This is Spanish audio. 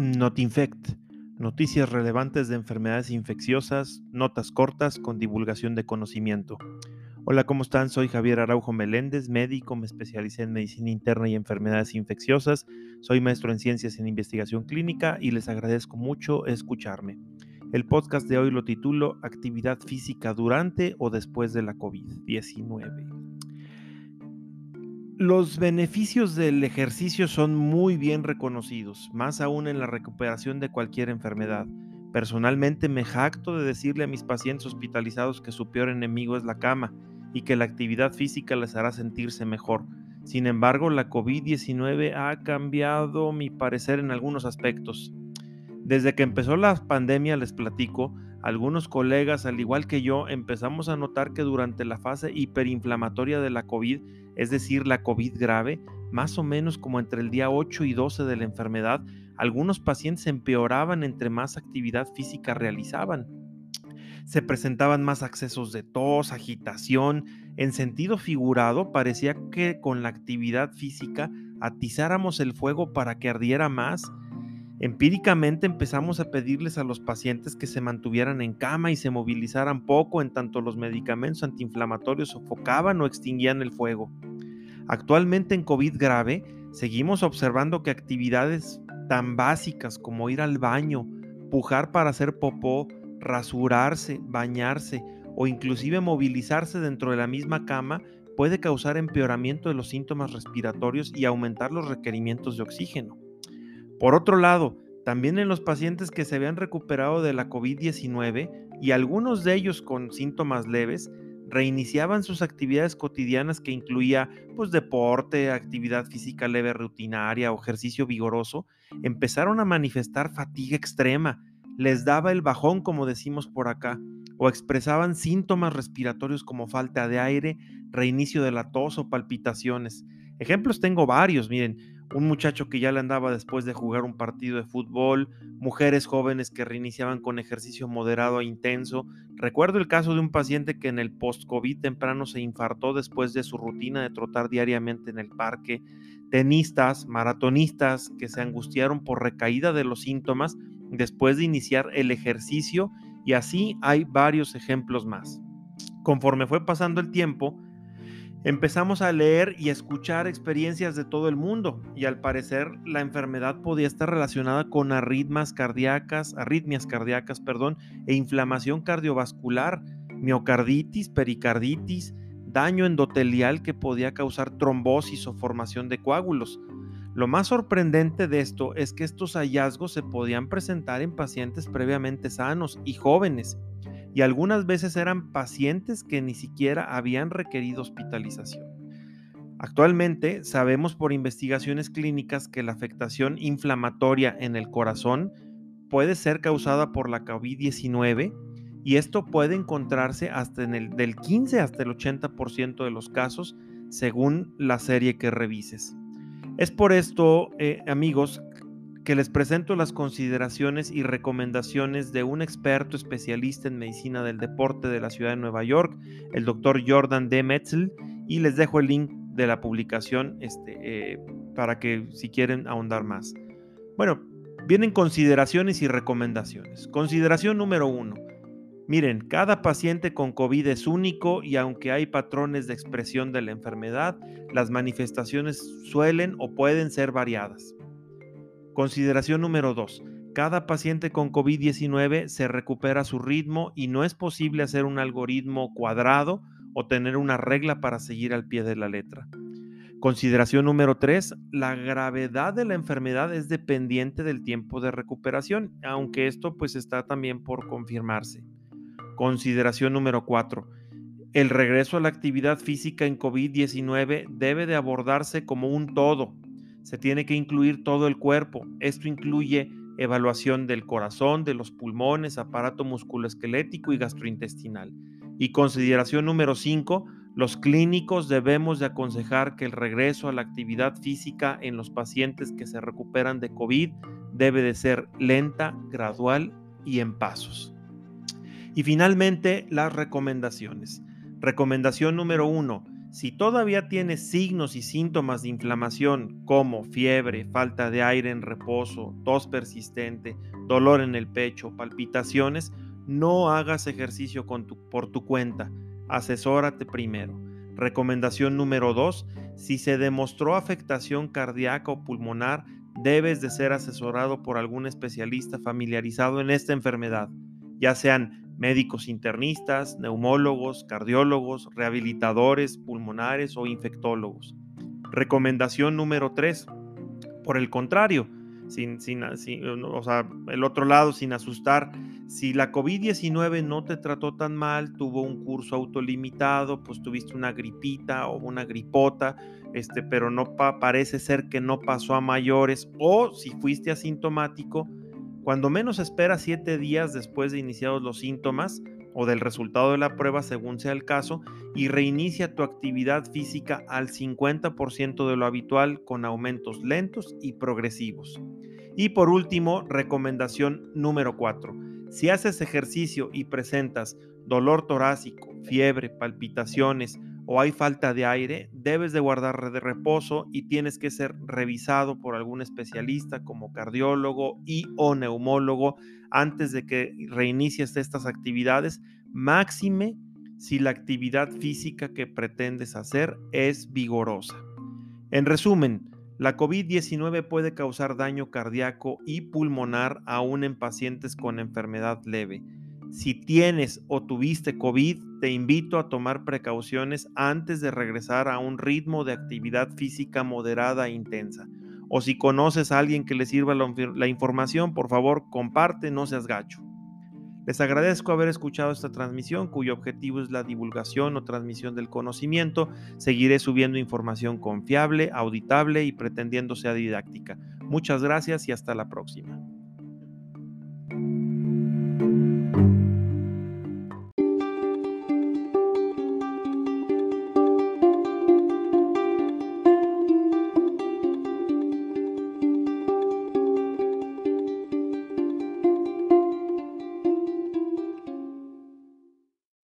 Notinfect. Noticias relevantes de enfermedades infecciosas, notas cortas con divulgación de conocimiento. Hola, ¿cómo están? Soy Javier Araujo Meléndez, médico, me especialicé en medicina interna y enfermedades infecciosas. Soy maestro en ciencias en investigación clínica y les agradezco mucho escucharme. El podcast de hoy lo titulo Actividad física durante o después de la COVID-19. Los beneficios del ejercicio son muy bien reconocidos, más aún en la recuperación de cualquier enfermedad. Personalmente me jacto de decirle a mis pacientes hospitalizados que su peor enemigo es la cama y que la actividad física les hará sentirse mejor. Sin embargo, la COVID-19 ha cambiado mi parecer en algunos aspectos. Desde que empezó la pandemia, les platico, algunos colegas, al igual que yo, empezamos a notar que durante la fase hiperinflamatoria de la COVID, es decir, la COVID grave, más o menos como entre el día 8 y 12 de la enfermedad, algunos pacientes empeoraban entre más actividad física realizaban. Se presentaban más accesos de tos, agitación. En sentido figurado, parecía que con la actividad física atizáramos el fuego para que ardiera más Empíricamente empezamos a pedirles a los pacientes que se mantuvieran en cama y se movilizaran poco en tanto los medicamentos antiinflamatorios sofocaban o extinguían el fuego. Actualmente en COVID grave seguimos observando que actividades tan básicas como ir al baño, pujar para hacer popó, rasurarse, bañarse o inclusive movilizarse dentro de la misma cama puede causar empeoramiento de los síntomas respiratorios y aumentar los requerimientos de oxígeno. Por otro lado, también en los pacientes que se habían recuperado de la COVID-19 y algunos de ellos con síntomas leves, reiniciaban sus actividades cotidianas que incluía pues deporte, actividad física leve rutinaria o ejercicio vigoroso, empezaron a manifestar fatiga extrema, les daba el bajón como decimos por acá, o expresaban síntomas respiratorios como falta de aire, reinicio de la tos o palpitaciones. Ejemplos tengo varios, miren, un muchacho que ya le andaba después de jugar un partido de fútbol, mujeres jóvenes que reiniciaban con ejercicio moderado e intenso. Recuerdo el caso de un paciente que en el post-COVID temprano se infartó después de su rutina de trotar diariamente en el parque. Tenistas, maratonistas que se angustiaron por recaída de los síntomas después de iniciar el ejercicio y así hay varios ejemplos más. Conforme fue pasando el tiempo, Empezamos a leer y escuchar experiencias de todo el mundo y al parecer la enfermedad podía estar relacionada con arritmias cardíacas, arritmias cardíacas, perdón, e inflamación cardiovascular, miocarditis, pericarditis, daño endotelial que podía causar trombosis o formación de coágulos. Lo más sorprendente de esto es que estos hallazgos se podían presentar en pacientes previamente sanos y jóvenes y algunas veces eran pacientes que ni siquiera habían requerido hospitalización. Actualmente sabemos por investigaciones clínicas que la afectación inflamatoria en el corazón puede ser causada por la COVID-19 y esto puede encontrarse hasta en el del 15 hasta el 80% de los casos según la serie que revises. Es por esto, eh, amigos, que les presento las consideraciones y recomendaciones de un experto especialista en medicina del deporte de la ciudad de Nueva York, el doctor Jordan D. Metzel, y les dejo el link de la publicación este, eh, para que si quieren ahondar más. Bueno, vienen consideraciones y recomendaciones. Consideración número uno. Miren, cada paciente con COVID es único y aunque hay patrones de expresión de la enfermedad, las manifestaciones suelen o pueden ser variadas. Consideración número 2. Cada paciente con COVID-19 se recupera a su ritmo y no es posible hacer un algoritmo cuadrado o tener una regla para seguir al pie de la letra. Consideración número 3. La gravedad de la enfermedad es dependiente del tiempo de recuperación, aunque esto pues está también por confirmarse. Consideración número 4. El regreso a la actividad física en COVID-19 debe de abordarse como un todo, se tiene que incluir todo el cuerpo. Esto incluye evaluación del corazón, de los pulmones, aparato musculoesquelético y gastrointestinal. Y consideración número 5, los clínicos debemos de aconsejar que el regreso a la actividad física en los pacientes que se recuperan de COVID debe de ser lenta, gradual y en pasos. Y finalmente, las recomendaciones. Recomendación número 1 Si todavía tienes signos y síntomas de inflamación como fiebre, falta de aire en reposo, tos persistente, dolor en el pecho, palpitaciones, no hagas ejercicio por tu cuenta. Asesórate primero. Recomendación número 2. Si se demostró afectación cardíaca o pulmonar, debes de ser asesorado por algún especialista familiarizado en esta enfermedad, ya sean médicos internistas, neumólogos, cardiólogos, rehabilitadores pulmonares o infectólogos. Recomendación número 3. Por el contrario, sin, sin, o sea, el otro lado, sin asustar, si la COVID-19 no te trató tan mal, tuvo un curso autolimitado, pues tuviste una gripita o una gripota, este, pero no parece ser que no pasó a mayores, o si fuiste asintomático, cuando menos espera siete días después de iniciados los síntomas o del resultado de la prueba según sea el caso y reinicia tu actividad física al 50% de lo habitual con aumentos lentos y progresivos. Y por último, recomendación número 4. Si haces ejercicio y presentas dolor torácico, fiebre, palpitaciones, o hay falta de aire, debes de guardar de reposo y tienes que ser revisado por algún especialista como cardiólogo y o neumólogo antes de que reinicies estas actividades, máxime si la actividad física que pretendes hacer es vigorosa. En resumen, la COVID-19 puede causar daño cardíaco y pulmonar aún en pacientes con enfermedad leve. Si tienes o tuviste COVID, te invito a tomar precauciones antes de regresar a un ritmo de actividad física moderada e intensa. O si conoces a alguien que le sirva la, información, por favor, comparte, no seas gacho. Les agradezco haber escuchado esta transmisión cuyo objetivo es la divulgación o transmisión del conocimiento. Seguiré subiendo información confiable, auditable y pretendiendo sea didáctica. Muchas gracias y hasta la próxima.